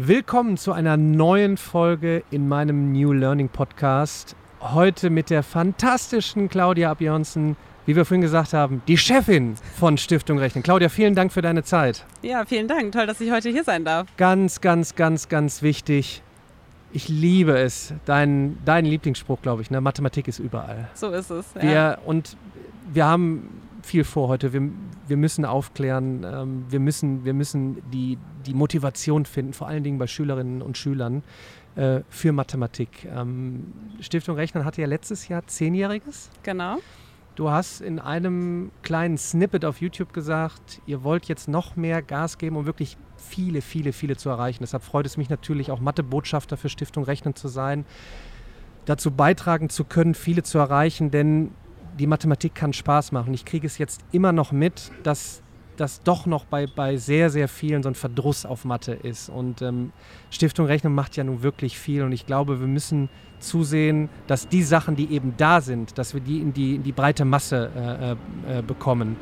Willkommen zu einer neuen Folge in meinem New Learning Podcast. Heute mit der fantastischen Claudia Abjonsen, wie wir vorhin gesagt haben, die Chefin von Stiftung Rechnen. Claudia, vielen Dank für deine Zeit. Ja, vielen Dank. Toll, dass ich heute hier sein darf. Ganz, ganz, ganz, ganz wichtig. Ich liebe es. Dein, dein Lieblingsspruch, glaube ich. Ne? Mathematik ist überall. So ist es. Ja. Wir, und wir haben viel vor heute. Wir, wir müssen aufklären, ähm, wir müssen, wir müssen die, die Motivation finden, vor allen Dingen bei Schülerinnen und Schülern äh, für Mathematik. Ähm, Stiftung Rechnen hatte ja letztes Jahr Zehnjähriges. Genau. Du hast in einem kleinen Snippet auf YouTube gesagt, ihr wollt jetzt noch mehr Gas geben, um wirklich viele, viele, viele zu erreichen. Deshalb freut es mich natürlich auch Mathebotschafter für Stiftung Rechnen zu sein, dazu beitragen zu können, viele zu erreichen, denn die Mathematik kann Spaß machen. Ich kriege es jetzt immer noch mit, dass das doch noch bei, bei sehr, sehr vielen so ein Verdruss auf Mathe ist. Und ähm, Stiftung Rechnung macht ja nun wirklich viel. Und ich glaube, wir müssen zusehen, dass die Sachen, die eben da sind, dass wir die in die, in die breite Masse äh, äh, bekommen.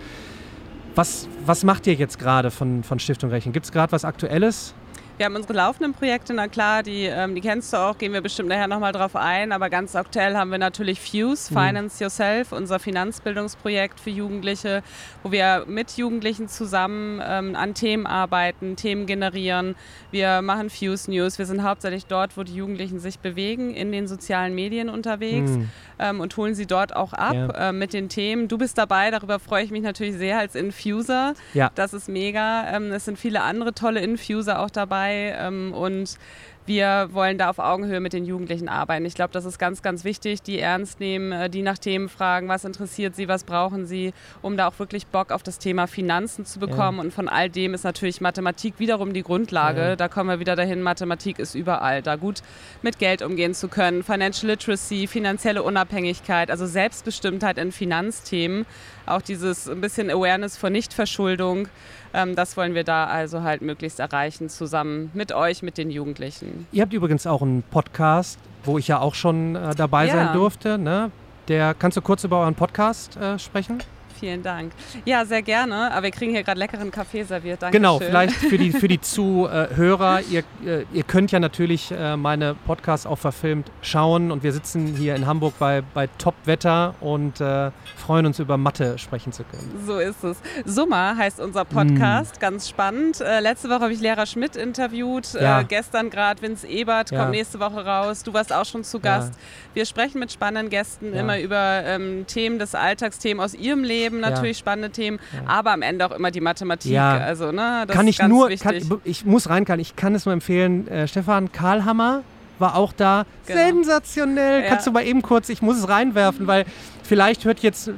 Was, was macht ihr jetzt gerade von, von Stiftung Rechnung? Gibt es gerade was Aktuelles? Wir haben unsere laufenden Projekte, na klar, die, ähm, die kennst du auch, gehen wir bestimmt nachher nochmal drauf ein. Aber ganz aktuell haben wir natürlich Fuse, mhm. Finance Yourself, unser Finanzbildungsprojekt für Jugendliche, wo wir mit Jugendlichen zusammen ähm, an Themen arbeiten, Themen generieren. Wir machen Fuse News. Wir sind hauptsächlich dort, wo die Jugendlichen sich bewegen, in den sozialen Medien unterwegs mhm. ähm, und holen sie dort auch ab ja. äh, mit den Themen. Du bist dabei, darüber freue ich mich natürlich sehr als Infuser. Ja. Das ist mega. Ähm, es sind viele andere tolle Infuser auch dabei dabei ähm, und wir wollen da auf Augenhöhe mit den Jugendlichen arbeiten. Ich glaube, das ist ganz, ganz wichtig, die ernst nehmen, äh, die nach Themen fragen, was interessiert sie, was brauchen sie, um da auch wirklich Bock auf das Thema Finanzen zu bekommen. Ja. Und von all dem ist natürlich Mathematik wiederum die Grundlage. Ja. Da kommen wir wieder dahin, Mathematik ist überall. Da gut mit Geld umgehen zu können, Financial Literacy, finanzielle Unabhängigkeit, also Selbstbestimmtheit in Finanzthemen, auch dieses ein bisschen Awareness vor Nichtverschuldung. Ähm, das wollen wir da also halt möglichst erreichen, zusammen mit euch, mit den Jugendlichen. Ihr habt übrigens auch einen Podcast, wo ich ja auch schon äh, dabei ja. sein durfte. Ne? Der, kannst du kurz über euren Podcast äh, sprechen? Vielen Dank. Ja, sehr gerne. Aber wir kriegen hier gerade leckeren Kaffee serviert. Danke genau, vielleicht für die, für die Zuhörer. ihr, äh, ihr könnt ja natürlich äh, meine Podcasts auch verfilmt schauen. Und wir sitzen hier in Hamburg bei, bei Top-Wetter und äh, freuen uns über Mathe sprechen zu können. So ist es. Summa heißt unser Podcast. Mm. Ganz spannend. Äh, letzte Woche habe ich Lehrer Schmidt interviewt. Äh, ja. gestern gerade Vince Ebert ja. kommt nächste Woche raus. Du warst auch schon zu Gast. Ja. Wir sprechen mit spannenden Gästen immer über ähm, Themen des Alltags, Themen aus ihrem Leben Themen, natürlich ja. spannende Themen, ja. aber am Ende auch immer die Mathematik. Ja. Also, ne, das kann ich nur, kann, ich muss rein, kann, ich kann es nur empfehlen. Äh, Stefan Karlhammer war auch da. Genau. Sensationell. Kannst du mal eben kurz, ich muss es reinwerfen, weil vielleicht hört jetzt äh,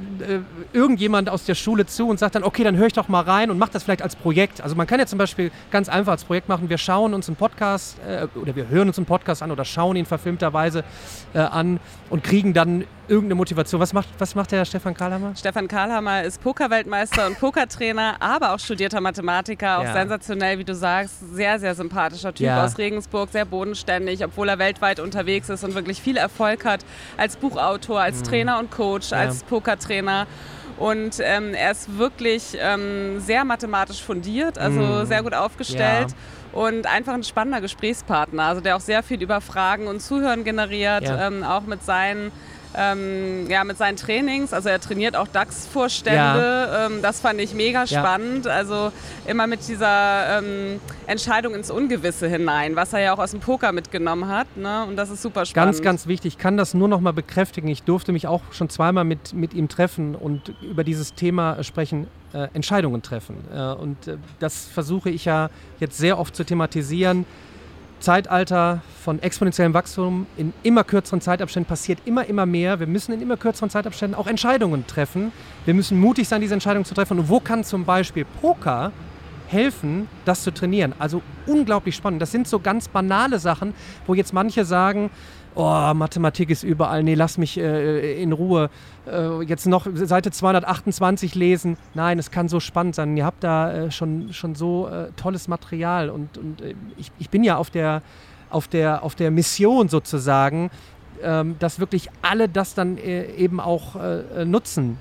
irgendjemand aus der Schule zu und sagt dann, okay, dann höre ich doch mal rein und mach das vielleicht als Projekt. Also man kann ja zum Beispiel ganz einfach als Projekt machen, wir schauen uns einen Podcast äh, oder wir hören uns einen Podcast an oder schauen ihn verfilmterweise äh, an und kriegen dann irgendeine Motivation. Was macht, was macht der Stefan Karlhammer? Stefan Karlhammer ist Pokerweltmeister und Pokertrainer, aber auch studierter Mathematiker, auch ja. sensationell, wie du sagst, sehr, sehr sympathischer Typ ja. aus Regensburg, sehr bodenständig, obwohl er weltweit unterwegs ist und wirklich viel Erfolg hat als Buchautor, als mhm. Trainer und Coach, ja. als Pokertrainer. Und ähm, er ist wirklich ähm, sehr mathematisch fundiert, also mm. sehr gut aufgestellt. Ja. Und einfach ein spannender Gesprächspartner, also der auch sehr viel über Fragen und Zuhören generiert, ja. ähm, auch mit seinen ähm, ja, mit seinen Trainings. Also er trainiert auch DAX-Vorstände. Ja. Ähm, das fand ich mega spannend. Ja. Also immer mit dieser ähm, Entscheidung ins Ungewisse hinein, was er ja auch aus dem Poker mitgenommen hat. Ne? Und das ist super spannend. Ganz, ganz wichtig. Ich kann das nur noch mal bekräftigen. Ich durfte mich auch schon zweimal mit, mit ihm treffen und über dieses Thema sprechen. Äh, Entscheidungen treffen. Äh, und äh, das versuche ich ja jetzt sehr oft zu thematisieren. Zeitalter von exponentiellem Wachstum in immer kürzeren Zeitabständen passiert immer, immer mehr. Wir müssen in immer kürzeren Zeitabständen auch Entscheidungen treffen. Wir müssen mutig sein, diese Entscheidungen zu treffen. Und wo kann zum Beispiel Poker helfen, das zu trainieren? Also unglaublich spannend. Das sind so ganz banale Sachen, wo jetzt manche sagen, oh, Mathematik ist überall, nee, lass mich äh, in Ruhe äh, jetzt noch Seite 228 lesen. Nein, es kann so spannend sein. Ihr habt da äh, schon, schon so äh, tolles Material und, und äh, ich, ich bin ja auf der, auf der, auf der Mission sozusagen, ähm, dass wirklich alle das dann äh, eben auch nutzen.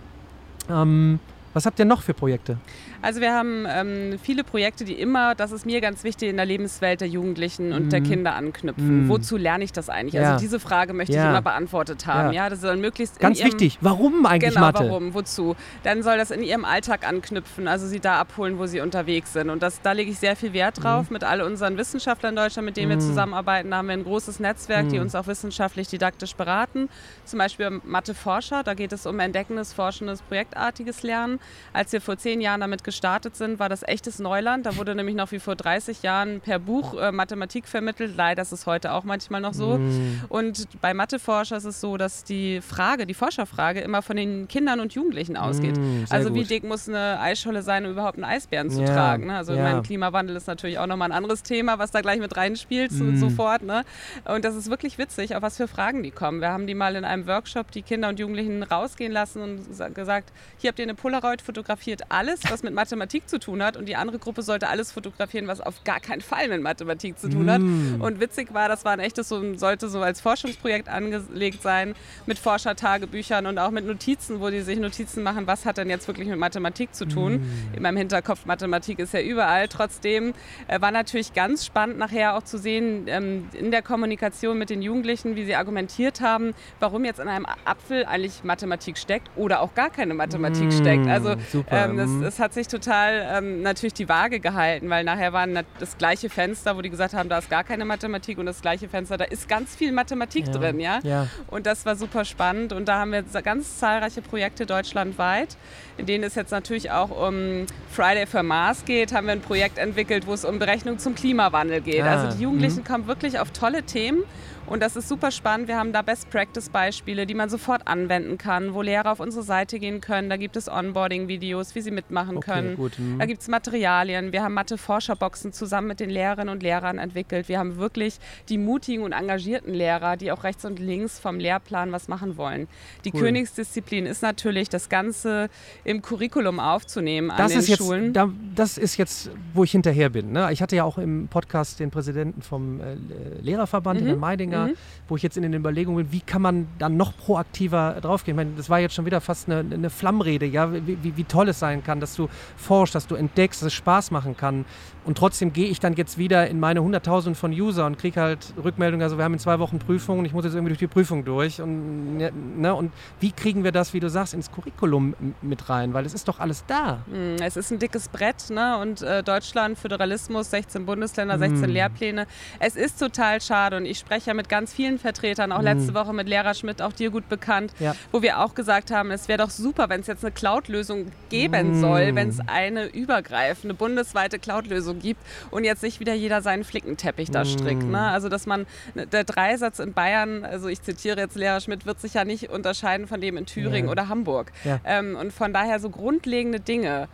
Ähm, was habt ihr noch für Projekte? Also wir haben ähm, viele Projekte, die immer, das ist mir ganz wichtig, in der Lebenswelt der Jugendlichen und mhm. der Kinder anknüpfen. Mhm. Wozu lerne ich das eigentlich? Also ja. Also diese Frage möchte ja. ich immer beantwortet haben. Ja, ja das soll möglichst ganz ihrem, wichtig. Warum eigentlich genau, Mathe? Warum? Wozu? Dann soll das in ihrem Alltag anknüpfen, also sie da abholen, wo sie unterwegs sind. Und das, da lege ich sehr viel Wert drauf mhm. mit all unseren Wissenschaftlern in Deutschland, mit denen wir mhm. zusammenarbeiten. Da haben wir ein großes Netzwerk, die mhm. uns auch wissenschaftlich didaktisch beraten. Zum Beispiel Mathe-Forscher. Da geht es um entdeckendes, forschendes, projektartiges Lernen. Als wir vor zehn Jahren damit gestartet sind, war das echtes Neuland. Da wurde nämlich noch wie vor 30 Jahren per Buch äh, Mathematik vermittelt. Leider ist es heute auch manchmal noch so. Mm. Und bei Matheforscher ist es so, dass die Frage, die Forscherfrage immer von den Kindern und Jugendlichen ausgeht. Mm, also wie dick muss eine Eisscholle sein, um überhaupt einen Eisbären zu ja, tragen? Ne? Also ja. mein Klimawandel ist natürlich auch nochmal ein anderes Thema, was da gleich mit reinspielt mm. sofort. Ne? Und das ist wirklich witzig, auf was für Fragen die kommen. Wir haben die mal in einem Workshop die Kinder und Jugendlichen rausgehen lassen und gesagt, hier habt ihr eine Polaroid fotografiert, alles, was mit Mathematik zu tun hat und die andere Gruppe sollte alles fotografieren, was auf gar keinen Fall mit Mathematik zu tun hat. Mm. Und witzig war, das war ein echtes, so, sollte so als Forschungsprojekt angelegt sein, mit Forschertagebüchern und auch mit Notizen, wo die sich Notizen machen, was hat denn jetzt wirklich mit Mathematik zu tun. Mm. In meinem Hinterkopf, Mathematik ist ja überall. Trotzdem äh, war natürlich ganz spannend nachher auch zu sehen, ähm, in der Kommunikation mit den Jugendlichen, wie sie argumentiert haben, warum jetzt in einem Apfel eigentlich Mathematik steckt oder auch gar keine Mathematik mm. steckt. Also ähm, es, es, hat sich total ähm, natürlich die Waage gehalten, weil nachher war das gleiche Fenster, wo die gesagt haben, da ist gar keine Mathematik und das gleiche Fenster, da ist ganz viel Mathematik ja. drin, ja? ja? Und das war super spannend und da haben wir ganz zahlreiche Projekte deutschlandweit, in denen es jetzt natürlich auch um Friday for Mars geht, haben wir ein Projekt entwickelt, wo es um Berechnung zum Klimawandel geht. Ah. Also die Jugendlichen mhm. kommen wirklich auf tolle Themen und das ist super spannend. Wir haben da Best-Practice-Beispiele, die man sofort anwenden kann, wo Lehrer auf unsere Seite gehen können. Da gibt es Onboarding-Videos, wie sie mitmachen okay, können. Gut, hm. Da gibt es Materialien. Wir haben Mathe-Forscherboxen zusammen mit den Lehrerinnen und Lehrern entwickelt. Wir haben wirklich die mutigen und engagierten Lehrer, die auch rechts und links vom Lehrplan was machen wollen. Die cool. Königsdisziplin ist natürlich, das Ganze im Curriculum aufzunehmen das an den jetzt, Schulen. Da, das ist jetzt, wo ich hinterher bin. Ne? Ich hatte ja auch im Podcast den Präsidenten vom äh, Lehrerverband mhm. in Meidinger mhm. wo ich jetzt in den Überlegungen bin, wie kann man dann noch proaktiver draufgehen. Ich meine, das war jetzt schon wieder fast eine, eine Flammrede, ja, wie, wie, wie, toll es sein kann, dass du forschst, dass du entdeckst, dass es Spaß machen kann. Und trotzdem gehe ich dann jetzt wieder in meine 100.000 von User und kriege halt Rückmeldungen, also wir haben in zwei Wochen Prüfungen und ich muss jetzt irgendwie durch die Prüfung durch. Und, ne, und wie kriegen wir das, wie du sagst, ins Curriculum mit rein? Weil es ist doch alles da. Hm, es ist ein dickes Brett ne? und äh, Deutschland, Föderalismus, 16 Bundesländer, 16 mm. Lehrpläne. Es ist total schade und ich spreche ja mit ganz vielen Vertretern, auch mm. letzte Woche mit Lehrer Schmidt, auch dir gut bekannt, ja. wo wir auch gesagt haben, es wäre doch super, wenn es jetzt eine Cloud-Lösung geben mm. soll, wenn es eine übergreifende bundesweite Cloud-Lösung gibt und jetzt nicht wieder jeder seinen Flickenteppich da strickt. Ne? Mm. Also dass man, ne, der Dreisatz in Bayern, also ich zitiere jetzt Lehrer Schmidt, wird sich ja nicht unterscheiden von dem in Thüringen ja. oder Hamburg. Ja. Ähm, und von daher so grundlegende Dinge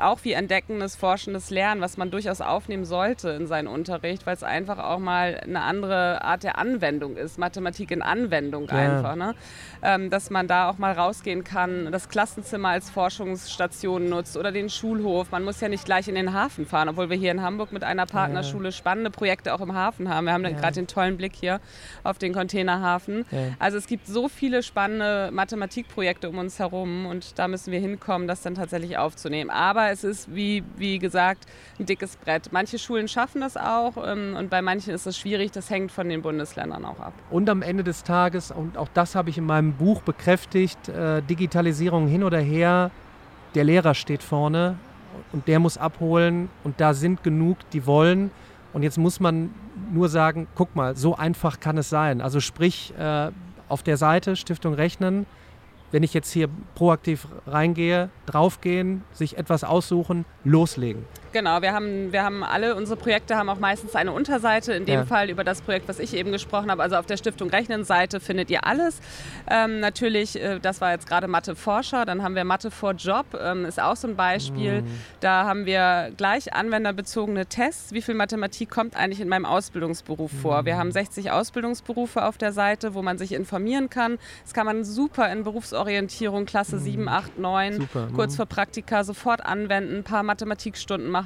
auch wie entdeckendes, forschendes Lernen, was man durchaus aufnehmen sollte in seinen Unterricht, weil es einfach auch mal eine andere Art der Anwendung ist, Mathematik in Anwendung ja. einfach. Ne? Ähm, dass man da auch mal rausgehen kann, das Klassenzimmer als Forschungsstation nutzt oder den Schulhof. Man muss ja nicht gleich in den Hafen fahren, obwohl wir hier in Hamburg mit einer Partnerschule spannende Projekte auch im Hafen haben. Wir haben ja. gerade den tollen Blick hier auf den Containerhafen. Ja. Also es gibt so viele spannende Mathematikprojekte um uns herum und da müssen wir hinkommen, das dann tatsächlich aufzunehmen. Aber es ist, wie, wie gesagt, ein dickes Brett. Manche Schulen schaffen das auch ähm, und bei manchen ist es schwierig. Das hängt von den Bundesländern auch ab. Und am Ende des Tages, und auch das habe ich in meinem Buch bekräftigt, äh, Digitalisierung hin oder her, der Lehrer steht vorne und der muss abholen und da sind genug, die wollen. Und jetzt muss man nur sagen, guck mal, so einfach kann es sein. Also sprich, äh, auf der Seite Stiftung Rechnen wenn ich jetzt hier proaktiv reingehe, draufgehen, sich etwas aussuchen, loslegen. Genau, wir haben, wir haben alle, unsere Projekte haben auch meistens eine Unterseite, in dem ja. Fall über das Projekt, was ich eben gesprochen habe. Also auf der Stiftung Rechnen-Seite findet ihr alles. Ähm, natürlich, äh, das war jetzt gerade Mathe Forscher, dann haben wir Mathe vor Job, ähm, ist auch so ein Beispiel. Mhm. Da haben wir gleich anwenderbezogene Tests. Wie viel Mathematik kommt eigentlich in meinem Ausbildungsberuf mhm. vor? Wir haben 60 Ausbildungsberufe auf der Seite, wo man sich informieren kann. Das kann man super in Berufs Zukunftsorientierung, Klasse mhm. 7, 8, 9, Super. kurz mhm. vor Praktika sofort anwenden, ein paar Mathematikstunden machen.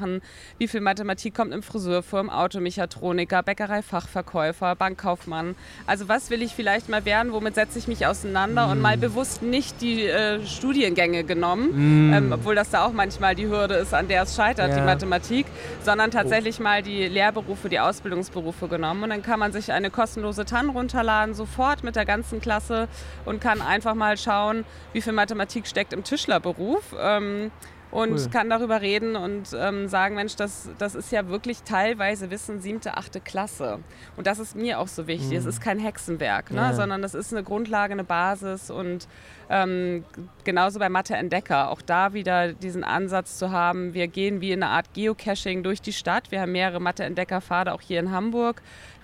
Wie viel Mathematik kommt im Friseurfuhr, im Automechatroniker, Bäckerei-Fachverkäufer, Bankkaufmann? Also was will ich vielleicht mal werden, womit setze ich mich auseinander mhm. und mal bewusst nicht die äh, Studiengänge genommen, mhm. ähm, obwohl das da auch manchmal die Hürde ist, an der es scheitert, ja. die Mathematik, sondern tatsächlich oh. mal die Lehrberufe, die Ausbildungsberufe genommen. Und dann kann man sich eine kostenlose TAN runterladen, sofort mit der ganzen Klasse und kann einfach mal schauen, wie viel Mathematik steckt im Tischlerberuf. Ähm, und cool. kann darüber reden und ähm, sagen, Mensch, das, das ist ja wirklich teilweise Wissen siebte, achte Klasse. Und das ist mir auch so wichtig. Mhm. Es ist kein Hexenwerk, ne? Ja. sondern das ist eine Grundlage, eine Basis und ähm, genauso bei Mathe Entdecker, auch da wieder diesen Ansatz zu haben, wir gehen wie in eine Art Geocaching durch die Stadt. Wir haben mehrere Mathe Entdecker-Pfade auch hier in Hamburg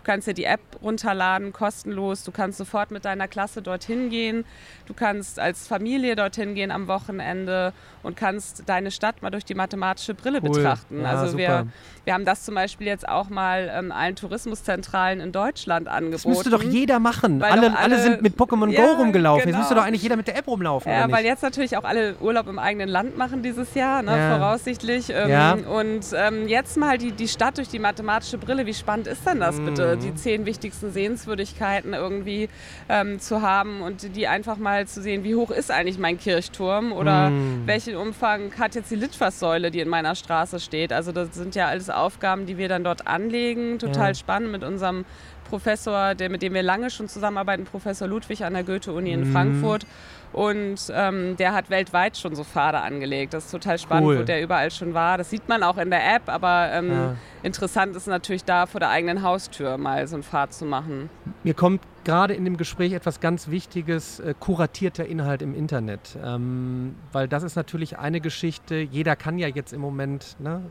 kannst dir die App runterladen, kostenlos. Du kannst sofort mit deiner Klasse dorthin gehen. Du kannst als Familie dorthin gehen am Wochenende und kannst deine Stadt mal durch die mathematische Brille cool. betrachten. Ja, also wir, wir haben das zum Beispiel jetzt auch mal ähm, allen Tourismuszentralen in Deutschland angeboten. Das müsste doch jeder machen. Alle, alle, alle, sind mit Pokémon ja, Go rumgelaufen. Genau. Jetzt müsste doch eigentlich jeder mit der App rumlaufen. Ja, weil jetzt natürlich auch alle Urlaub im eigenen Land machen dieses Jahr, ne, ja. voraussichtlich. Ähm, ja. Und ähm, jetzt mal die, die Stadt durch die mathematische Brille. Wie spannend ist denn das bitte? Mhm. Die zehn wichtigsten Sehenswürdigkeiten irgendwie ähm, zu haben und die einfach mal zu sehen, wie hoch ist eigentlich mein Kirchturm oder mhm. welchen Umfang hat jetzt die Litfaßsäule, die in meiner Straße steht. Also das sind ja alles Aufgaben, die wir dann dort anlegen. Total ja. spannend mit unserem Professor, der, mit dem wir lange schon zusammenarbeiten, Professor Ludwig an der Goethe-Uni in mhm. Frankfurt. Und ähm, der hat weltweit schon so Pfade angelegt. Das ist total spannend, cool. wo der überall schon war. Das sieht man auch in der App, aber ähm, ja. interessant ist natürlich da vor der eigenen Haustür mal so einen Pfad zu machen. Mir kommt gerade in dem Gespräch etwas ganz Wichtiges, äh, kuratierter Inhalt im Internet. Ähm, weil das ist natürlich eine Geschichte, jeder kann ja jetzt im Moment ne,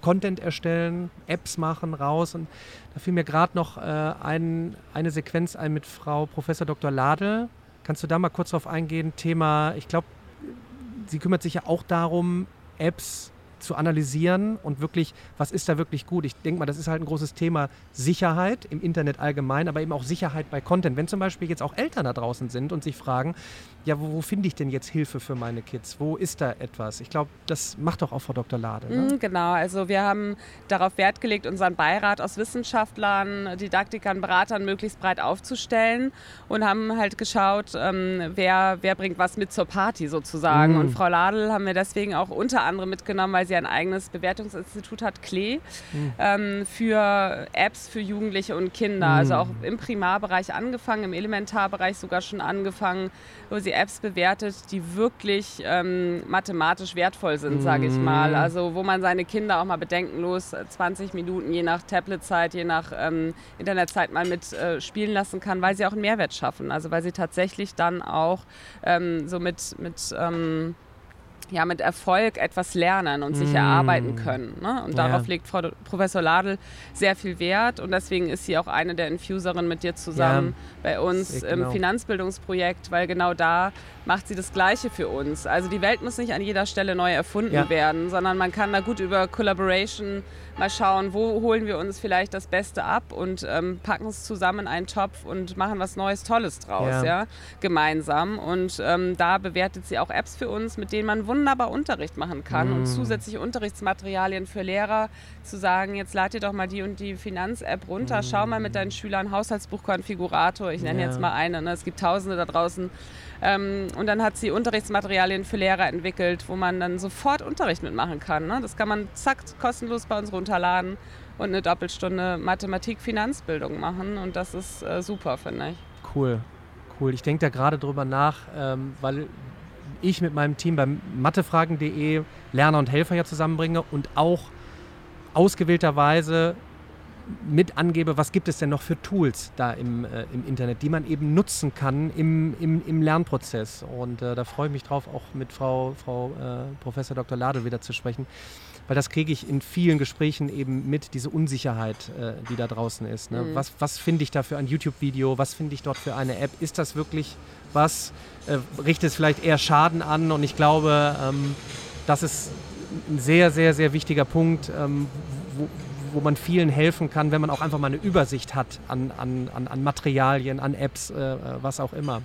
Content erstellen, Apps machen, raus. Und da fiel mir gerade noch äh, ein, eine Sequenz ein mit Frau Professor Dr. Ladel Kannst du da mal kurz drauf eingehen? Thema, ich glaube, sie kümmert sich ja auch darum, Apps zu analysieren und wirklich, was ist da wirklich gut? Ich denke mal, das ist halt ein großes Thema Sicherheit im Internet allgemein, aber eben auch Sicherheit bei Content. Wenn zum Beispiel jetzt auch Eltern da draußen sind und sich fragen, ja, wo, wo finde ich denn jetzt Hilfe für meine Kids? Wo ist da etwas? Ich glaube, das macht doch auch Frau Dr. Lade. Ne? Mm, genau, also wir haben darauf Wert gelegt, unseren Beirat aus Wissenschaftlern, Didaktikern, Beratern möglichst breit aufzustellen und haben halt geschaut, ähm, wer, wer bringt was mit zur Party sozusagen. Mm. Und Frau Ladel haben wir deswegen auch unter anderem mitgenommen, weil sie ein eigenes Bewertungsinstitut hat, Klee, mm. ähm, für Apps für Jugendliche und Kinder. Also auch im Primarbereich angefangen, im Elementarbereich sogar schon angefangen, wo sie Apps bewertet, die wirklich ähm, mathematisch wertvoll sind, sage ich mal. Mhm. Also wo man seine Kinder auch mal bedenkenlos 20 Minuten je nach Tabletzeit, je nach ähm, Internetzeit mal mit äh, spielen lassen kann, weil sie auch einen Mehrwert schaffen. Also weil sie tatsächlich dann auch ähm, so mit, mit ähm, ja, mit Erfolg etwas lernen und sich mm. erarbeiten können. Ne? Und darauf ja. legt Frau Professor Ladel sehr viel Wert und deswegen ist sie auch eine der Infuserinnen mit dir zusammen ja, bei uns im genau. Finanzbildungsprojekt, weil genau da macht sie das Gleiche für uns. Also die Welt muss nicht an jeder Stelle neu erfunden ja. werden, sondern man kann da gut über Collaboration mal schauen, wo holen wir uns vielleicht das Beste ab und ähm, packen es zusammen in einen Topf und machen was Neues, Tolles draus, ja, ja gemeinsam. Und ähm, da bewertet sie auch Apps für uns, mit denen man wunderbar Unterricht machen kann mm. und zusätzliche Unterrichtsmaterialien für Lehrer zu sagen, jetzt lad dir doch mal die und die Finanz-App runter, mm. schau mal mit deinen Schülern Haushaltsbuchkonfigurator, ich nenne ja. jetzt mal eine, ne? es gibt tausende da draußen. Ähm, und dann hat sie Unterrichtsmaterialien für Lehrer entwickelt, wo man dann sofort Unterricht mitmachen kann. Ne? Das kann man zack kostenlos bei uns runterladen und eine Doppelstunde Mathematik-Finanzbildung machen. Und das ist äh, super, finde ich. Cool, cool. Ich denke da gerade drüber nach, ähm, weil ich mit meinem Team beim mathefragen.de Lerner und Helfer ja zusammenbringe und auch ausgewählterweise mit angebe, was gibt es denn noch für Tools da im, äh, im Internet, die man eben nutzen kann im, im, im Lernprozess. Und äh, da freue ich mich drauf, auch mit Frau, Frau äh, Professor Dr. Ladel wieder zu sprechen, weil das kriege ich in vielen Gesprächen eben mit, diese Unsicherheit, äh, die da draußen ist. Ne? Mhm. Was, was finde ich da für ein YouTube-Video, was finde ich dort für eine App? Ist das wirklich was? Äh, richtet es vielleicht eher Schaden an? Und ich glaube, ähm, das ist ein sehr, sehr, sehr wichtiger Punkt, ähm, wo, wo man vielen helfen kann, wenn man auch einfach mal eine Übersicht hat an, an, an, Materialien, an Apps, äh, was auch immer.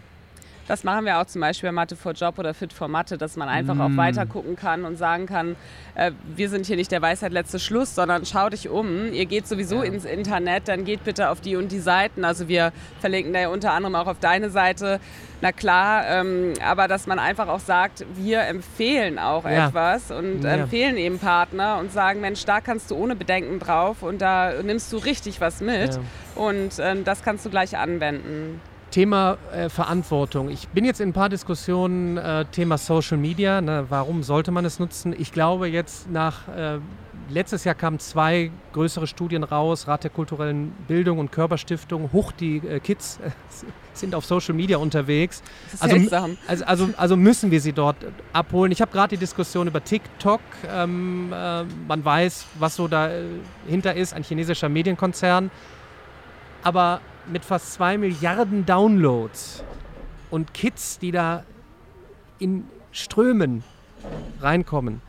Das machen wir auch zum Beispiel bei Mathe for Job oder Fit for Mathe, dass man einfach mm. auch weiter gucken kann und sagen kann, äh, wir sind hier nicht der Weisheit letzte Schluss, sondern schau dich um. Ihr geht sowieso ja. ins Internet, dann geht bitte auf die und die Seiten. Also wir verlinken da ja unter anderem auch auf deine Seite. Na klar, ähm, aber dass man einfach auch sagt, wir empfehlen auch ja. etwas und ja. empfehlen eben Partner und sagen, Mensch, da kannst du ohne Bedenken drauf und da nimmst du richtig was mit und ähm, das kannst du gleich anwenden. Thema äh, Verantwortung. Ich bin jetzt in ein paar Diskussionen, äh, Thema Social Media. Ne, warum sollte man es nutzen? Ich glaube jetzt nach, äh, letztes Jahr kamen zwei größere Studien raus, Rat der kulturellen Bildung und Körperstiftung. Hoch, die äh, Kids sind auf Social Media unterwegs. Also, also, also, also, müssen wir sie dort abholen. Ich habe gerade die Diskussion über TikTok. Ähm, äh, man weiß, was so dahinter ist, ein chinesischer Medienkonzern. Aber mit fast zwei Milliarden Downloads und Kids, die da in Strömen reinkommen,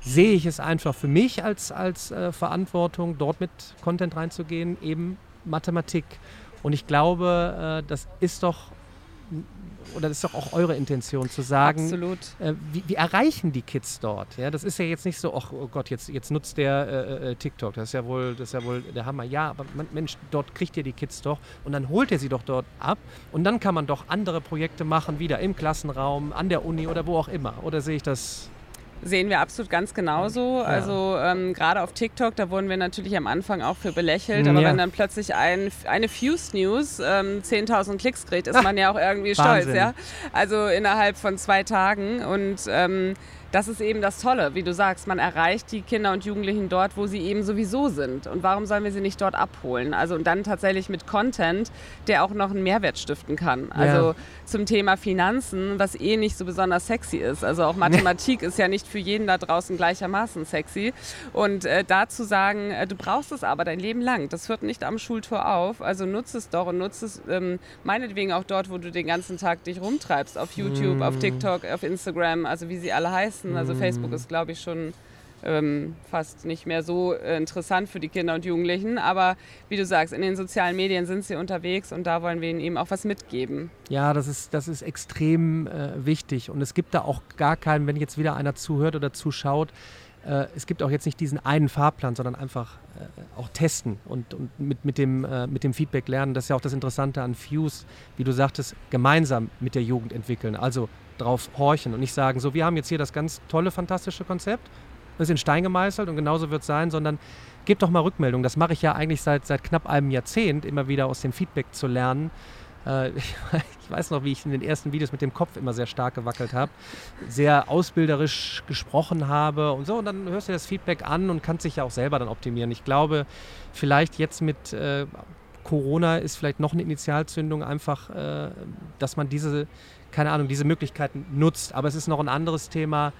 sehe ich es einfach für mich als, als äh, Verantwortung, dort mit Content reinzugehen, eben Mathematik. Und ich glaube, äh, das ist doch oder das ist doch auch eure Intention zu sagen, Absolut. Äh, wie, wie, erreichen die Kids dort? Ja, das ist ja jetzt nicht so, ach oh Gott, jetzt, jetzt nutzt der äh, äh, TikTok, das ist ja wohl, das ist ja wohl der Hammer. Ja, aber man, Mensch, dort kriegt ihr die Kids doch und dann holt ihr sie doch dort ab und dann kann man doch andere Projekte machen, wieder im Klassenraum, an der Uni oder wo auch immer. Oder sehe ich das Sehen wir absolut ganz genauso. Ja. Also ähm, gerade auf TikTok, da wurden wir natürlich am Anfang auch für belächelt. Aber ja. wenn dann plötzlich ein, eine Fuse News ähm, 10.000 Klicks kriegt, ist Ach, man ja auch irgendwie stolz. Ja? Also innerhalb von zwei Tagen. Und ähm, das ist eben das Tolle, wie du sagst, man erreicht die Kinder und Jugendlichen dort, wo sie eben sowieso sind. Und warum sollen wir sie nicht dort abholen? Also und dann tatsächlich mit Content, der auch noch einen Mehrwert stiften kann. Also ja. zum Thema Finanzen, was eh nicht so besonders sexy ist. Also auch Mathematik ist ja nicht für jeden da draußen gleichermaßen sexy. Und äh, dazu sagen, äh, du brauchst es aber dein Leben lang. Das hört nicht am Schultor auf. Also nutze es doch und nutze es ähm, meinetwegen auch dort, wo du den ganzen Tag dich rumtreibst. Auf YouTube, mm. auf TikTok, auf Instagram, also wie sie alle heißen nutzen. Also Facebook mhm. ist, glaube ich, schon ähm, fast nicht mehr so äh, interessant für die Kinder und Jugendlichen. Aber wie du sagst, in den sozialen Medien sind sie unterwegs und da wollen wir ihnen eben auch was mitgeben. Ja, das ist, das ist extrem äh, wichtig. Und es gibt da auch gar keinen, wenn jetzt wieder einer zuhört oder zuschaut, äh, es gibt auch jetzt nicht diesen einen Fahrplan, sondern einfach äh, auch testen und, und mit, mit, dem, mit dem Feedback lernen. Das ist ja auch das Interessante an Fuse, wie du sagtest, gemeinsam mit der Jugend entwickeln. Also drauf horchen und nicht sagen, so, wir haben jetzt hier das ganz tolle, fantastische Konzept, das ist in Stein gemeißelt und genauso wird es sein, sondern gebt doch mal Rückmeldung. Das mache ich ja eigentlich seit, seit knapp einem Jahrzehnt, immer wieder aus dem Feedback zu lernen. Äh, ich, weiß noch, wie ich in den ersten Videos mit dem Kopf immer sehr stark gewackelt habe, sehr ausbilderisch gesprochen habe und so. Und dann hörst du das Feedback an und kannst dich ja auch selber dann optimieren. Ich glaube, vielleicht jetzt mit äh, Corona ist vielleicht noch eine Initialzündung einfach, äh, dass man diese keine Ahnung, diese Möglichkeiten nutzt. Aber es ist noch ein anderes Thema,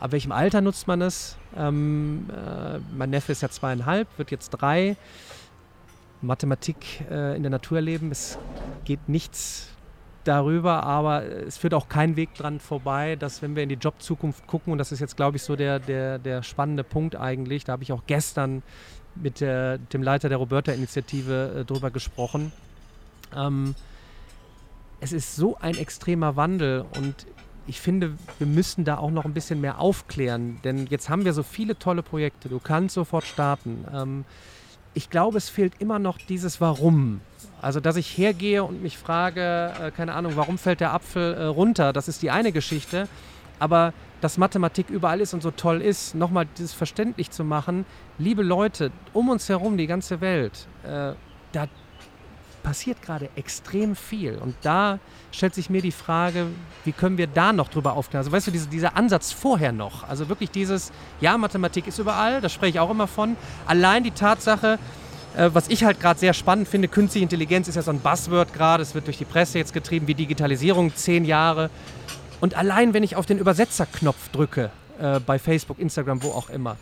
ab welchem Alter nutzt man es? Ähm, äh, mein Neffe ist ja zweieinhalb, wird jetzt drei. Mathematik äh, in der Natur erleben, es geht nichts darüber, aber es führt auch kein Weg dran vorbei, dass wenn wir in die Jobzukunft gucken, und das ist jetzt, glaube ich, so der, der, der spannende Punkt eigentlich, da habe ich auch gestern mit der, dem Leiter der Roberta-Initiative äh, drüber gesprochen. Ähm, es ist so ein extremer Wandel und ich finde, wir müssen da auch noch ein bisschen mehr aufklären, denn jetzt haben wir so viele tolle Projekte. Du kannst sofort starten. Ähm, ich glaube, es fehlt immer noch dieses Warum. Also, dass ich hergehe und mich frage, äh, keine Ahnung, warum fällt der Apfel äh, runter? Das ist die eine Geschichte. Aber dass Mathematik überall ist und so toll ist, nochmal dieses verständlich zu machen, liebe Leute, um uns herum, die ganze Welt, äh, da passiert gerade extrem viel. Und da stellt sich mir die Frage, wie können wir da noch drüber aufklären? Also weißt du, diese, dieser Ansatz vorher noch, also wirklich dieses, ja, Mathematik ist überall, das spreche ich auch immer von. Allein die Tatsache, äh, was ich halt gerade sehr spannend finde, künstliche Intelligenz ist ja so ein Buzzword gerade, es wird durch die Presse jetzt getrieben, wie Digitalisierung, zehn Jahre. Und allein, wenn ich auf den Übersetzerknopf drücke, äh, bei Facebook, Instagram, wo auch immer,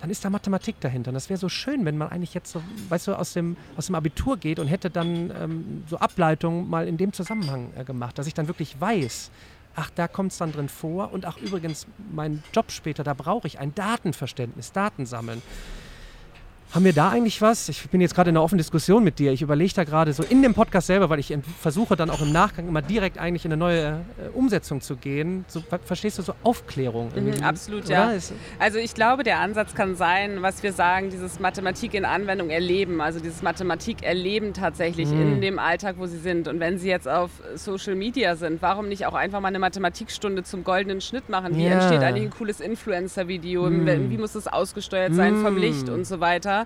dann ist da Mathematik dahinter. Und das wäre so schön, wenn man eigentlich jetzt so, weißt du, aus dem, aus dem Abitur geht und hätte dann ähm, so Ableitungen mal in dem Zusammenhang äh, gemacht, dass ich dann wirklich weiß, ach, da kommt es dann drin vor und ach, übrigens, mein Job später, da brauche ich ein Datenverständnis, Daten sammeln. Haben wir da eigentlich was? Ich bin jetzt gerade in einer offenen Diskussion mit dir. Ich überlege da gerade so in dem Podcast selber, weil ich versuche dann auch im Nachgang immer direkt eigentlich in eine neue äh, Umsetzung zu gehen. So, verstehst du so Aufklärung? Mhm, absolut, oder? ja. Also ich glaube, der Ansatz kann sein, was wir sagen, dieses Mathematik in Anwendung erleben, also dieses Mathematik erleben tatsächlich mhm. in dem Alltag, wo sie sind. Und wenn sie jetzt auf Social Media sind, warum nicht auch einfach mal eine Mathematikstunde zum goldenen Schnitt machen? Wie ja. entsteht eigentlich ein cooles Influencer-Video? Mhm. Wie muss es ausgesteuert sein vom. Licht und so weiter?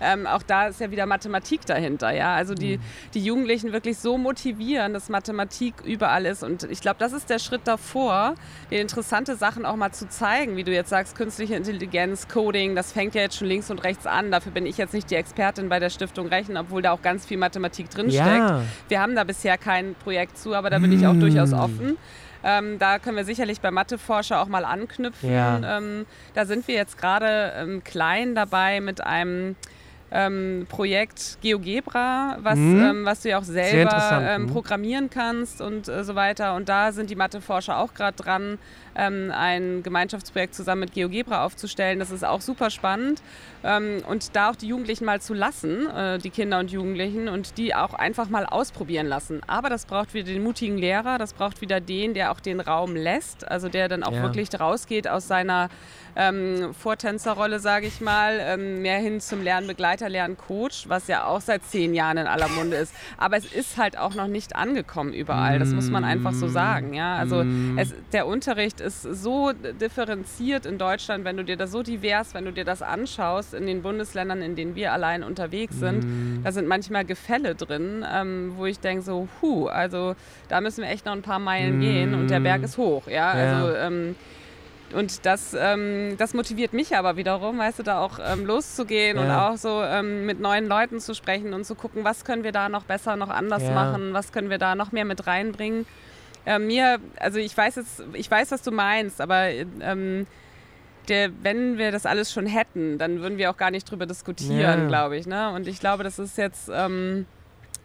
Ähm, auch da ist ja wieder Mathematik dahinter. Ja? Also die, mhm. die Jugendlichen wirklich so motivieren, dass Mathematik überall ist. Und ich glaube, das ist der Schritt davor, den interessante Sachen auch mal zu zeigen, wie du jetzt sagst, künstliche Intelligenz, Coding, das fängt ja jetzt schon links und rechts an. Dafür bin ich jetzt nicht die Expertin bei der Stiftung Rechen, obwohl da auch ganz viel Mathematik drinsteckt. Ja. Wir haben da bisher kein Projekt zu, aber da bin ich auch durchaus offen. Ähm, da können wir sicherlich bei Matheforscher auch mal anknüpfen. Ja. Ähm, da sind wir jetzt gerade ähm, klein dabei mit einem ähm, Projekt GeoGebra, was, mhm. ähm, was du ja auch selber ähm, mhm. programmieren kannst und äh, so weiter. Und da sind die Matheforscher auch gerade dran, ähm, ein Gemeinschaftsprojekt zusammen mit GeoGebra aufzustellen. Das ist auch super spannend. Ähm, und da auch die Jugendlichen mal zu lassen, äh, die Kinder und Jugendlichen, und die auch einfach mal ausprobieren lassen. Aber das braucht wieder den mutigen Lehrer, das braucht wieder den, der auch den Raum lässt, also der dann auch ja. wirklich rausgeht aus seiner ähm, Vortänzerrolle, sage ich mal, ähm, mehr hin zum Lernbegleiter, Lerncoach, was ja auch seit zehn Jahren in aller Munde ist. Aber es ist halt auch noch nicht angekommen überall, das muss man einfach so sagen. Ja? Also mm. es, der Unterricht ist so differenziert in Deutschland, wenn du dir das so divers, wenn du dir das anschaust, in den Bundesländern, in denen wir allein unterwegs sind, mm. da sind manchmal Gefälle drin, ähm, wo ich denke so, hu, also da müssen wir echt noch ein paar Meilen mm. gehen und der Berg ist hoch. Ja, ja. also ähm, und das, ähm, das motiviert mich aber wiederum, weißt du, da auch ähm, loszugehen ja. und auch so ähm, mit neuen Leuten zu sprechen und zu gucken, was können wir da noch besser, noch anders ja. machen, was können wir da noch mehr mit reinbringen. Äh, mir, also ich weiß jetzt, ich weiß, was du meinst, aber ähm, der, wenn wir das alles schon hätten, dann würden wir auch gar nicht drüber diskutieren, ja. glaube ich. Ne? Und ich glaube, das ist jetzt ähm,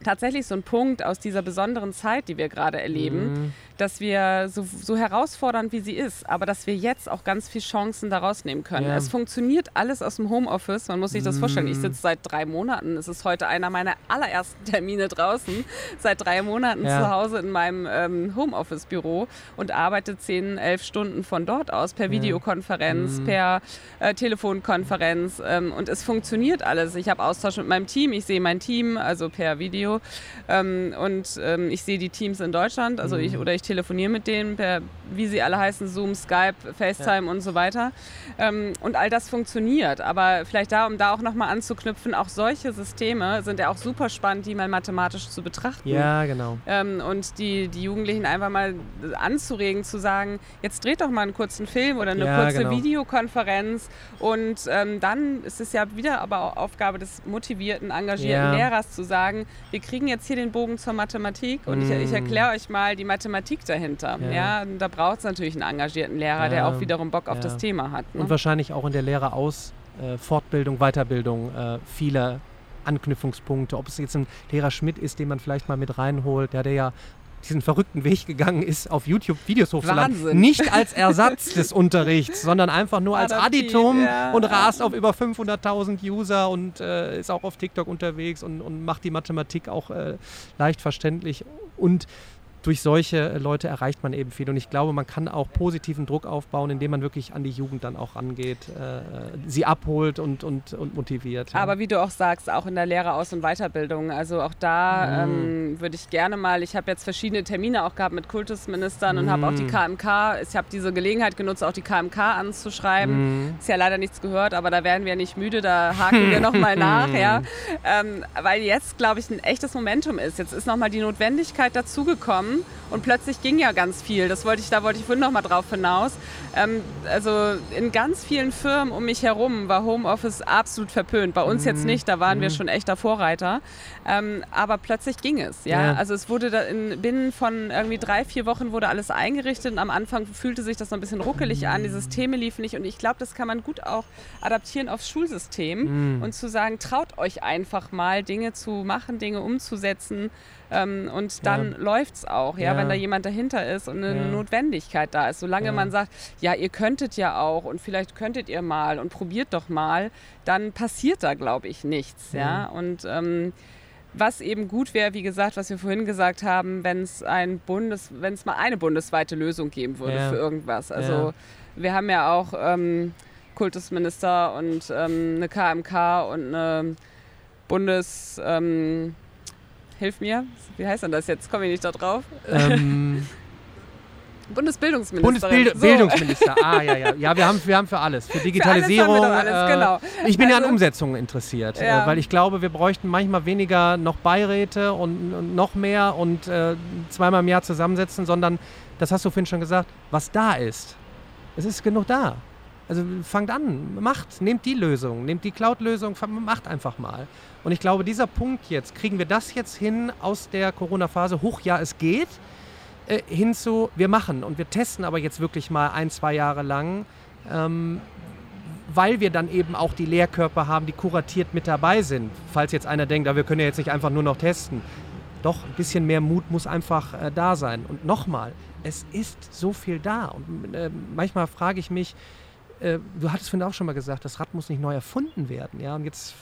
tatsächlich so ein Punkt aus dieser besonderen Zeit, die wir gerade erleben, mhm dass wir so, so, herausfordernd wie sie ist, aber dass wir jetzt auch ganz viele Chancen daraus nehmen können. Ja. Es funktioniert alles aus dem Homeoffice. Man muss sich das vorstellen. Ich sitze seit drei Monaten. Es ist heute einer meiner allerersten Termine draußen. Seit drei Monaten ja. zu Hause in meinem ähm, Homeoffice-Büro und arbeite zehn, elf Stunden von dort aus per Videokonferenz, mhm. per äh, Telefonkonferenz. Ähm, und es funktioniert alles. Ich habe Austausch mit meinem Team. Ich sehe mein Team, also per Video. Ähm, und ähm, ich sehe die Teams in Deutschland, also ich mhm. oder ich telefoniere mit denen per, wie sie alle heißen, Zoom, Skype, FaceTime ja. und so weiter. Ähm, und all das funktioniert. Aber vielleicht da, um da auch nochmal anzuknüpfen, auch solche Systeme sind ja auch super spannend, die mal mathematisch zu betrachten. Ja, genau. Ähm, und die, die Jugendlichen einfach mal anzuregen, zu sagen, jetzt dreht doch mal einen kurzen Film oder eine ja, kurze genau. Videokonferenz. Und ähm, dann ist es ja wieder aber auch Aufgabe des motivierten, engagierten ja. Lehrers zu sagen, wir kriegen jetzt hier den Bogen zur Mathematik und mm. ich, ich erkläre euch mal die Mathematik Politik dahinter. Ja. ja da braucht es natürlich einen engagierten Lehrer, ja. der auch wiederum Bock auf das Thema hat. Ne? Und wahrscheinlich auch in der Lehreraus äh, Fortbildung, Weiterbildung äh, viele Anknüpfungspunkte. Ob es jetzt ein Lehrer Schmidt ist, den man vielleicht mal mit reinholt, der, der ja diesen verrückten Weg gegangen ist, auf YouTube Videos hochzuladen. Wahnsinn. Nicht als Ersatz des Unterrichts, sondern einfach nur als Additum ja. und rast auf über 500.000 User und äh, ist auch auf TikTok unterwegs und, und macht die Mathematik auch äh, leicht verständlich. Und durch solche Leute erreicht man eben viel. Und ich glaube, man kann auch positiven Druck aufbauen, indem man wirklich an die Jugend dann auch rangeht, äh, sie abholt und, und, und motiviert. Ja. Aber wie du auch sagst, auch in der Lehreraus- und Weiterbildung. Also auch da mhm. ähm, würde ich gerne mal, ich habe jetzt verschiedene Termine auch gehabt mit Kultusministern mhm. und habe auch die KMK, mhm. ich habe diese Gelegenheit genutzt, auch die KMK anzuschreiben. Mhm. Ist ja leider nichts gehört, aber da werden wir nicht müde, da haken wir nochmal nach. ja. Ähm, weil jetzt, glaube ich, ein echtes Momentum ist. Jetzt ist nochmal die Notwendigkeit dazugekommen, und plötzlich ging ja ganz viel. Das wollte ich, da wollte ich vorhin noch mal drauf hinaus. Ähm, also in ganz vielen Firmen um mich herum war Homeoffice absolut verpönt. Bei uns mhm. jetzt nicht, da waren mhm. wir schon echter Vorreiter. Ähm, aber plötzlich ging es. Ja? ja. Also es wurde da in, binnen von irgendwie drei, vier Wochen wurde alles eingerichtet. Und am Anfang fühlte sich das noch ein bisschen ruckelig an. Die Systeme liefen nicht. Und ich glaube, das kann man gut auch adaptieren aufs Schulsystem mhm. und zu sagen, traut euch einfach mal Dinge zu machen, Dinge umzusetzen. Ähm, und dann ja. läuft es auch ja, ja, wenn da jemand dahinter ist und eine ja. Notwendigkeit da ist. Solange man sagt, ja, ihr könntet ja auch und vielleicht könntet ihr mal und probiert doch mal, dann passiert da, glaube ich, nichts, ja. Und ähm, was eben gut wäre, wie gesagt, was wir vorhin gesagt haben, wenn es ein Bundes, wenn es mal eine bundesweite Lösung geben würde für irgendwas. Also wir haben ja auch ähm, Kultusminister und ähm, eine KMK und eine Bundes ähm, hilf mir, wie heißt denn das jetzt? Komme ich nicht da drauf. Ähm, Bundesbildungsminister. Bundesbildungsminister, so. ah ja, ja. Ja, wir haben, wir haben für alles. Für Digitalisierung. Für alles alles, äh, genau. Ich bin also, ja an also- Umsetzungen interessiert, äh, ja. äh, weil ich glaube, wir bräuchten manchmal weniger noch Beiräte und, und noch mehr und äh, zweimal im Jahr zusammensetzen, sondern, das hast du vorhin schon gesagt, was da ist. Es ist genug da. Also fangt an, macht, nehmt die Lösung, nehmt die Cloud-Lösung, macht einfach mal. Und ich glaube, dieser Punkt jetzt, kriegen wir das jetzt hin aus der Corona-Phase, hoch ja, es geht, äh, hin zu, wir machen und wir testen aber jetzt wirklich mal ein, zwei Jahre lang, ähm, weil wir dann eben auch die Lehrkörper haben, die kuratiert mit dabei sind. Falls jetzt einer denkt, ah, wir können ja jetzt nicht einfach nur noch testen. Doch, ein bisschen mehr Mut muss einfach äh, da sein. Und nochmal, es ist so viel da. Und äh, manchmal frage ich mich, äh, du hattest vorhin auch schon mal gesagt, das Rad muss nicht neu erfunden werden. Ja? Und jetzt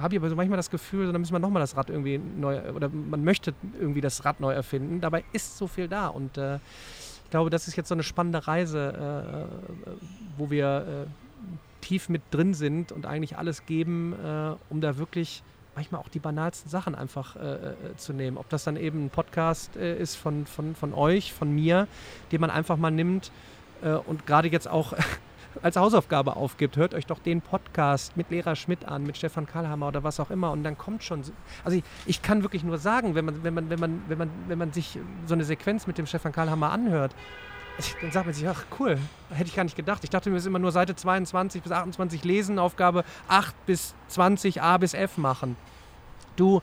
habe ich aber so manchmal das Gefühl, dann müssen wir nochmal das Rad irgendwie neu, oder man möchte irgendwie das Rad neu erfinden. Dabei ist so viel da. Und äh, ich glaube, das ist jetzt so eine spannende Reise, äh, äh wo wir äh, tief mit drin sind und eigentlich alles geben, äh, um da wirklich manchmal auch die banalsten Sachen einfach zu nehmen. Ob das dann eben ein Podcast ist von, von, von euch, von mir, den man einfach mal nimmt und gerade jetzt auch als Hausaufgabe aufgibt, hört euch doch den Podcast mit Lehrer Schmidt an, mit Stefan Karlhammer oder was auch immer und dann kommt schon. Also ich, ich, kann wirklich nur sagen, wenn man, wenn man, wenn man, wenn man, wenn man sich so eine Sequenz mit dem Stefan Karlhammer anhört, dann sagt man sich, ach cool, hätte ich gar nicht gedacht. Ich dachte mir, es ist immer nur Seite 22 bis 28 lesen, Aufgabe 8 bis 20 A bis F machen. Du,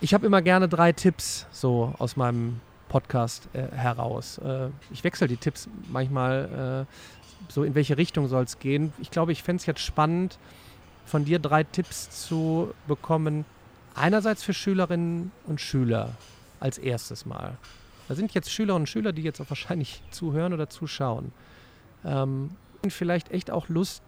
ich habe immer gerne drei Tipps so aus meinem Podcast äh, heraus. Äh, ich wechsle die Tipps manchmal äh, so in welche Richtung soll es gehen. Ich glaube, ich fände es jetzt spannend, von dir drei Tipps zu bekommen. Einerseits für Schülerinnen und Schüler als erstes Mal. Da sind jetzt Schülerinnen und Schüler, die jetzt auch wahrscheinlich zuhören oder zuschauen. Ähm, vielleicht echt auch Lust,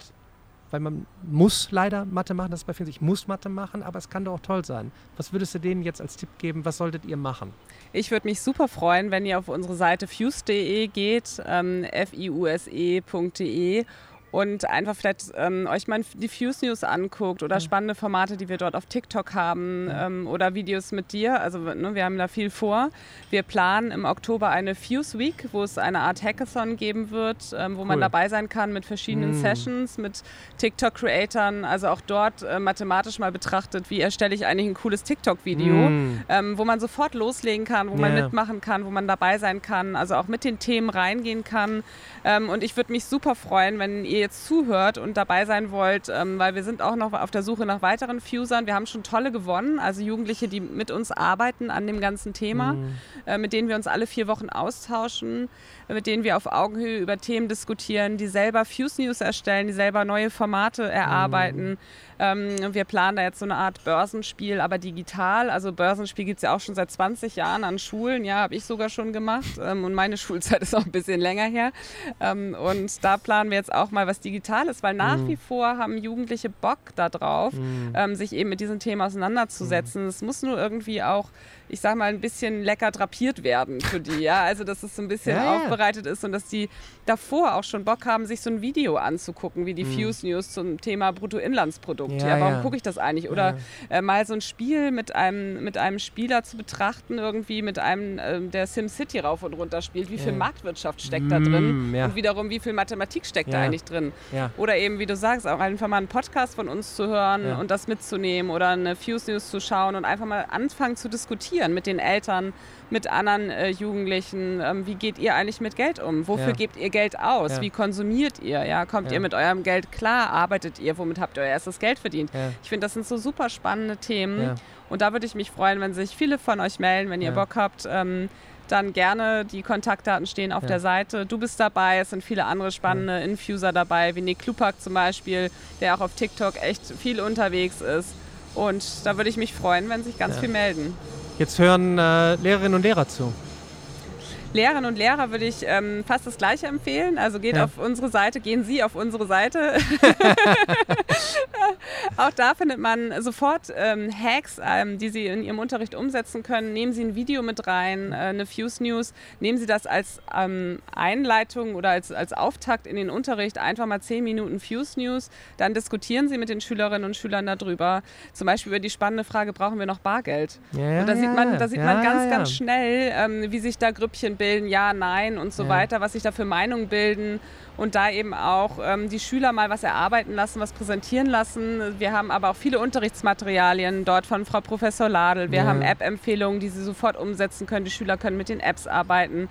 weil man muss leider Mathe machen, das ist bei vielen, ich muss Mathe machen, aber es kann doch auch toll sein. Was würdest du denen jetzt als Tipp geben, was solltet ihr machen? Ich würde mich super freuen, wenn ihr auf unsere Seite fuse.de geht, ähm, fiuse.de und einfach vielleicht ähm, euch mal die Fuse News anguckt oder spannende Formate, die wir dort auf TikTok haben ähm, oder Videos mit dir. Also ne, wir haben da viel vor. Wir planen im Oktober eine Fuse Week, wo es eine Art Hackathon geben wird, ähm, wo cool. man dabei sein kann mit verschiedenen mm. Sessions, mit TikTok-Creatern. Also auch dort äh, mathematisch mal betrachtet, wie erstelle ich eigentlich ein cooles TikTok-Video, mm. Ähm, wo man sofort loslegen kann, wo yeah. man mitmachen kann, wo man dabei sein kann, also auch mit den Themen reingehen kann. Ähm, und ich würde mich super freuen, wenn ihr jetzt zuhört und dabei sein wollt, ähm, weil wir sind auch noch auf der Suche nach weiteren Fusern. Wir haben schon tolle gewonnen, also Jugendliche, die mit uns arbeiten an dem ganzen Thema, mhm. äh, mit denen wir uns alle vier Wochen austauschen, mit denen wir auf Augenhöhe über Themen diskutieren, die selber Fuse News erstellen, die selber neue Formate erarbeiten. Mhm. Ähm, wir planen da jetzt so eine Art Börsenspiel, aber digital. Also Börsenspiel gibt es ja auch schon seit 20 Jahren an Schulen. Ja, habe ich sogar schon gemacht. Ähm, und meine Schulzeit ist auch ein bisschen länger her. Ähm, und da planen wir jetzt auch mal was Digitales, weil nach mhm. wie vor haben Jugendliche Bock darauf, mhm. Ähm, sich eben mit diesem Thema auseinanderzusetzen. Mhm. Es muss nur irgendwie auch ich sag mal, ein bisschen lecker drapiert werden für die. Ja? Also, dass es so ein bisschen ja, aufbereitet ist und dass die davor auch schon Bock haben, sich so ein Video anzugucken, wie die mhm. Fuse News zum Thema Bruttoinlandsprodukt. Ja, ja warum gucke ich das eigentlich? Oder äh, mal so ein Spiel mit einem, mit einem Spieler zu betrachten, irgendwie mit einem, äh, der SimCity rauf und runter spielt. Wie viel Marktwirtschaft steckt da drin? Mm, und wiederum, wie viel Mathematik steckt da eigentlich drin? Oder eben, wie du sagst, auch einfach mal einen Podcast von uns zu hören und das mitzunehmen oder eine Fuse News zu schauen und einfach mal anfangen zu diskutieren mit den Eltern, mit anderen äh, Jugendlichen. Ähm, wie geht ihr eigentlich mit Geld um? Wofür ja. gebt ihr Geld aus? Ja. Wie konsumiert ihr? Ja, kommt ja. ihr mit eurem Geld klar? Arbeitet ihr? Womit habt ihr euer erstes Geld verdient? Ich finde, das sind so super spannende Themen. Und da würde ich mich freuen, wenn sich viele von euch melden, wenn ihr Bock habt. Ähm, dann gerne. Die Kontaktdaten stehen auf ja. der Seite. Du bist dabei, es sind viele andere spannende ja. Infuser dabei, wie Nick Klupak zum Beispiel, der auch auf TikTok echt viel unterwegs ist. Und da würde ich mich freuen, wenn sich ganz ja. viel melden. Jetzt hören äh, Lehrerinnen und Lehrer zu. Lehrerinnen und Lehrer würde ich ähm, fast das Gleiche empfehlen. Also geht ja. auf unsere Seite, gehen Sie auf unsere Seite. Auch da findet man sofort ähm, Hacks, ähm, die Sie in Ihrem Unterricht umsetzen können. Nehmen Sie ein Video mit rein, äh, eine Fuse News. Nehmen Sie das als ähm, Einleitung oder als, als Auftakt in den Unterricht. Einfach mal zehn Minuten Fuse News. Dann diskutieren Sie mit den Schülerinnen und Schülern darüber. Zum Beispiel über die spannende Frage, brauchen wir noch Bargeld? Ja, ja, und da sieht man, da sieht ja, man ganz, ganz schnell, ähm, wie sich da Grüppchen bilden, ja, nein und so weiter, was sich da für Meinungen bilden und da eben auch ähm, die Schüler mal was erarbeiten lassen, was präsentieren lassen. Wir haben aber auch viele Unterrichtsmaterialien dort von Frau Professor Ladel. Wir ja. haben App-Empfehlungen, die sie sofort umsetzen können. Die Schüler können mit den Apps arbeiten.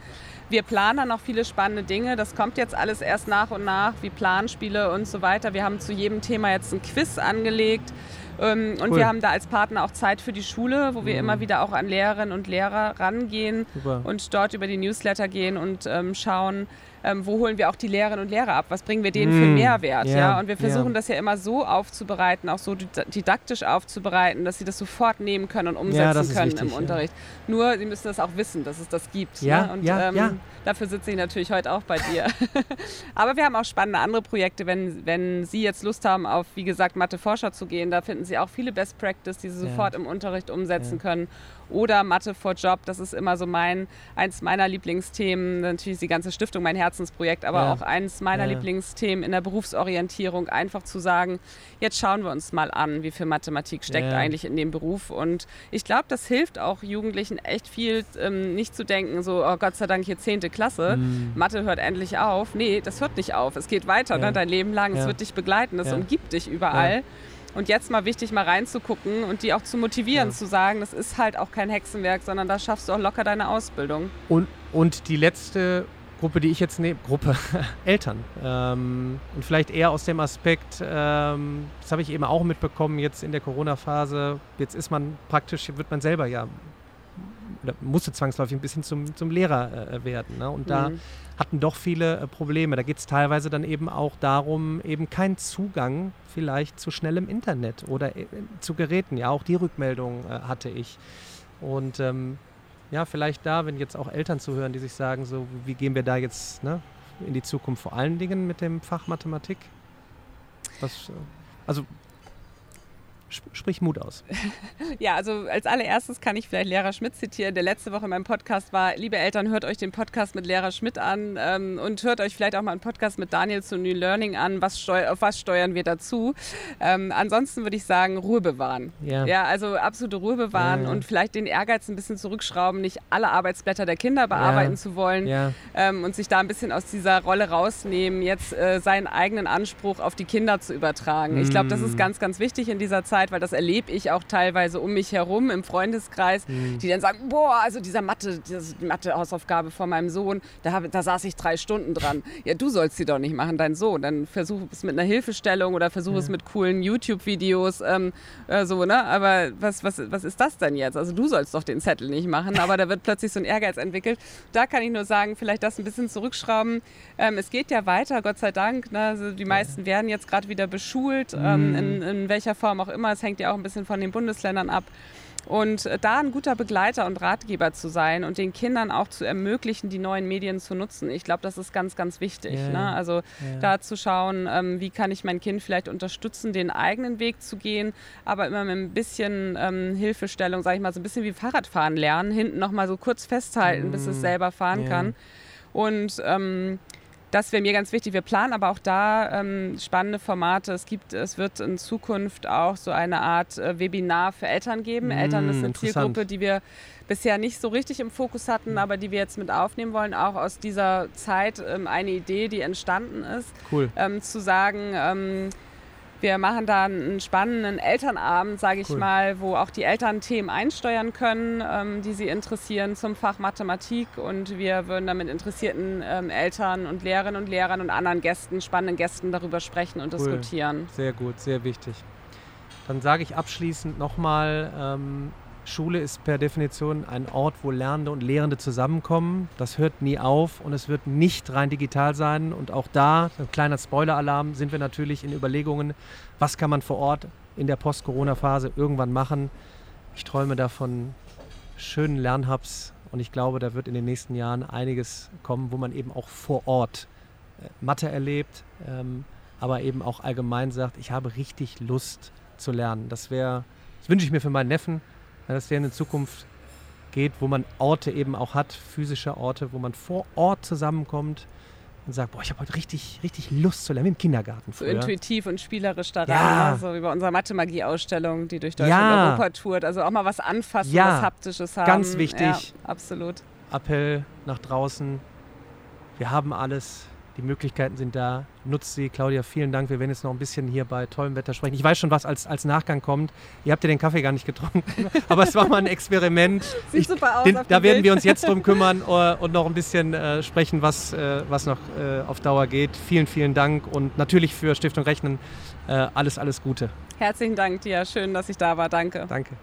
Wir planen dann noch viele spannende Dinge. Das kommt jetzt alles erst nach und nach, wie Planspiele und so weiter. Wir haben zu jedem Thema jetzt ein Quiz angelegt. Ähm, und cool. wir haben da als Partner auch Zeit für die Schule, wo wir mhm. immer wieder auch an Lehrerinnen und Lehrer rangehen Super. und dort über die Newsletter gehen und ähm, schauen, ähm, wo holen wir auch die Lehrerinnen und Lehrer ab? Was bringen wir denen mm. für Mehrwert? Ja. ja? Und wir versuchen yeah. das ja immer so aufzubereiten, auch so didaktisch aufzubereiten, dass sie das sofort nehmen können und umsetzen ja, können wichtig, im Unterricht. Ja. Nur, sie müssen das auch wissen, dass es das gibt. Ja, ne? Und ähm, dafür sitze ich natürlich heute auch bei dir. Aber wir haben auch spannende andere Projekte, wenn, wenn Sie jetzt Lust haben, auf, wie gesagt, Mathe-Forscher zu gehen, da finden Sie auch viele Best Practice, die Sie sofort im Unterricht umsetzen können oder Mathe for Job. Das ist immer so mein, eins meiner Lieblingsthemen. Natürlich ist die ganze Stiftung mein Herzensprojekt, aber ja. auch eins meiner ja. Lieblingsthemen in der Berufsorientierung. Einfach zu sagen, jetzt schauen wir uns mal an, wie viel Mathematik steckt ja. eigentlich in dem Beruf. Und ich glaube, das hilft auch Jugendlichen echt viel, ähm, nicht zu denken, so, oh Gott sei Dank hier 10. Klasse, mhm. Mathe hört endlich auf. Nee, das hört nicht auf. Es geht weiter, ne? dein Leben lang. Es wird dich begleiten, es umgibt dich überall. Und jetzt mal wichtig, mal reinzugucken und die auch zu motivieren, ja. zu sagen, das ist halt auch kein Hexenwerk, sondern da schaffst du auch locker deine Ausbildung. Und, und die letzte Gruppe, die ich jetzt nehme, Gruppe Eltern. Ähm, und vielleicht eher aus dem Aspekt, ähm, das habe ich eben auch mitbekommen jetzt in der Corona-Phase, jetzt ist man praktisch, wird man selber ja, oder musste zwangsläufig ein bisschen zum, zum Lehrer äh, werden. Ne? Und da mhm hatten doch viele äh, Probleme. Da geht es teilweise dann eben auch darum, eben keinen Zugang vielleicht zu schnellem Internet oder äh, zu Geräten. Ja, auch die Rückmeldung äh, hatte ich. Und ähm, ja, vielleicht da, wenn jetzt auch Eltern zuhören, die sich sagen, so wie gehen wir da jetzt ne, in die Zukunft vor allen Dingen mit dem Fach Mathematik? Was, also Sprich Mut aus. ja, also als allererstes kann ich vielleicht Lehrer Schmidt zitieren, der letzte Woche in meinem Podcast war, liebe Eltern, hört euch den Podcast mit Lehrer Schmidt an ähm, und hört euch vielleicht auch mal einen Podcast mit Daniel zu New Learning an, was auf was steuern wir dazu. Ähm, ansonsten würde ich sagen, Ruhe bewahren. Ja, ja also absolute Ruhe bewahren ja, ja. und vielleicht den Ehrgeiz ein bisschen zurückschrauben, nicht alle Arbeitsblätter der Kinder bearbeiten zu wollen ähm, und sich da ein bisschen aus dieser Rolle rausnehmen, jetzt äh, seinen eigenen Anspruch auf die Kinder zu übertragen. Mm. Ich glaube, das ist mm. ganz, ganz wichtig in dieser Zeit Zeit, weil das erlebe ich auch teilweise um mich herum im Freundeskreis, mhm. die dann sagen, boah, also dieser Mathe, die Mathe-Hausaufgabe von meinem Sohn, da, da saß ich drei Stunden dran. Ja, du sollst sie doch nicht machen, dein Sohn. Dann versuch es mit einer Hilfestellung oder versuch ja. es mit coolen YouTube-Videos, ähm, äh, so, ne? Aber was, was, was ist das denn jetzt? Also du sollst doch den Zettel nicht machen, aber da wird plötzlich so ein Ehrgeiz entwickelt. Da kann ich nur sagen, vielleicht das ein bisschen zurückschrauben. Ähm, es geht ja weiter, Gott sei Dank. Ne? Also die meisten werden jetzt gerade wieder beschult, ähm, mhm. in, in welcher Form auch immer das hängt ja auch ein bisschen von den Bundesländern ab. Und äh, da ein guter Begleiter und Ratgeber zu sein und den Kindern auch zu ermöglichen, die neuen Medien zu nutzen. Ich glaube, das ist ganz, ganz wichtig. Yeah. Ne? Also yeah. da zu schauen, ähm, wie kann ich mein Kind vielleicht unterstützen, den eigenen Weg zu gehen, aber immer mit ein bisschen ähm, Hilfestellung, sage ich mal, so ein bisschen wie Fahrradfahren lernen, hinten nochmal so kurz festhalten, mm. bis es mm. selber fahren yeah. kann. Und ähm, das wäre mir ganz wichtig. Wir planen aber auch da ähm, spannende Formate. Es gibt, es wird in Zukunft auch so eine Art äh, Webinar für Eltern geben. Mm, Eltern ist eine Zielgruppe, die wir bisher nicht so richtig im Fokus hatten, aber die wir jetzt mit aufnehmen wollen. Auch aus dieser Zeit ähm, eine Idee, die entstanden ist. Cool. Ähm, zu sagen, ähm, wir machen da einen spannenden Elternabend, sage ich cool. mal, wo auch die Eltern Themen einsteuern können, ähm, die sie interessieren zum Fach Mathematik. Und wir würden dann mit interessierten ähm, Eltern und Lehrerinnen und Lehrern und anderen Gästen, spannenden Gästen darüber sprechen und cool. diskutieren. Sehr gut, sehr wichtig. Dann sage ich abschließend nochmal, ähm, Schule ist per Definition ein Ort, wo Lernende und Lehrende zusammenkommen. Das hört nie auf und es wird nicht rein digital sein. Und auch da, ein kleiner Spoiler-Alarm, sind wir natürlich in Überlegungen, was kann man vor Ort in der Post-Corona-Phase irgendwann machen. Ich träume davon schönen Lernhubs Und ich glaube, da wird in den nächsten Jahren einiges kommen, wo man eben auch vor Ort äh, Mathe erlebt, ähm, aber eben auch allgemein sagt, ich habe richtig Lust zu lernen. Das wäre, das wünsche ich mir für meinen Neffen, dass der in der Zukunft geht, wo man Orte eben auch hat, physische Orte, wo man vor Ort zusammenkommt und sagt, boah, ich habe heute richtig, richtig Lust zu lernen, wie im Kindergarten früher. So intuitiv und spielerisch daran, ja. so wie bei unserer Mathemagie-Ausstellung, die durch Deutschland ja. und Europa tourt. Also auch mal was anfassen, ja. was Haptisches haben. Ganz wichtig. Ja, absolut. Appell nach draußen. Wir haben alles. Die Möglichkeiten sind da. Nutzt sie. Claudia, vielen Dank. Wir werden jetzt noch ein bisschen hier bei tollem Wetter sprechen. Ich weiß schon, was als, als Nachgang kommt. Ihr habt ja den Kaffee gar nicht getrunken, aber es war mal ein Experiment. Sieht ich, super aus. Den, da werden wir uns jetzt drum kümmern uh, und noch ein bisschen uh, sprechen, was, uh, was noch auf Dauer geht. Vielen, vielen Dank und natürlich für Stiftung Rechnen alles, alles Gute. Herzlichen Dank dir. Schön, dass ich da war. Danke. Danke.